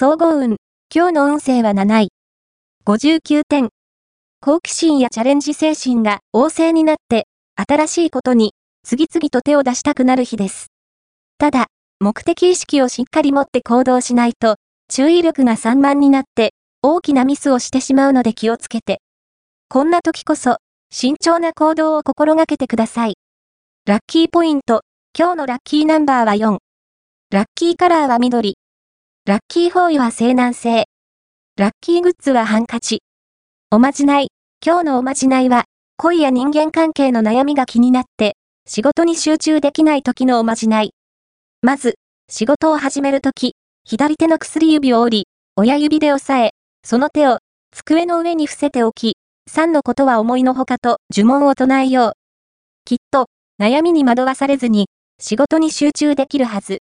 総合運。今日の運勢は7位。59点。好奇心やチャレンジ精神が旺盛になって、新しいことに次々と手を出したくなる日です。ただ、目的意識をしっかり持って行動しないと、注意力が散漫になって、大きなミスをしてしまうので気をつけて。こんな時こそ、慎重な行動を心がけてください。ラッキーポイント。今日のラッキーナンバーは4。ラッキーカラーは緑。ラッキーフォーイは西南西。ラッキーグッズはハンカチ。おまじない。今日のおまじないは、恋や人間関係の悩みが気になって、仕事に集中できない時のおまじない。まず、仕事を始めるとき、左手の薬指を折り、親指で押さえ、その手を机の上に伏せておき、3のことは思いのほかと呪文を唱えよう。きっと、悩みに惑わされずに、仕事に集中できるはず。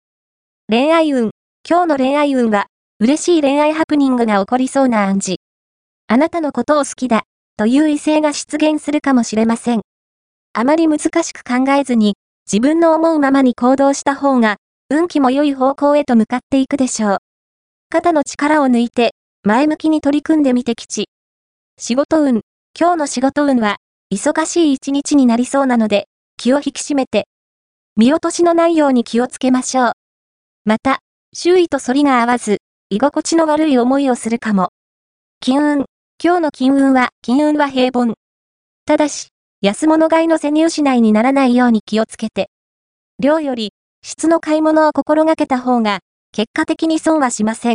恋愛運。今日の恋愛運は、嬉しい恋愛ハプニングが起こりそうな暗示。あなたのことを好きだ、という異性が出現するかもしれません。あまり難しく考えずに、自分の思うままに行動した方が、運気も良い方向へと向かっていくでしょう。肩の力を抜いて、前向きに取り組んでみて吉。仕事運。今日の仕事運は、忙しい一日になりそうなので、気を引き締めて、見落としのないように気をつけましょう。また、周囲と反りが合わず、居心地の悪い思いをするかも。金運。今日の金運は、金運は平凡。ただし、安物買いの背に失いにならないように気をつけて。量より、質の買い物を心がけた方が、結果的に損はしません。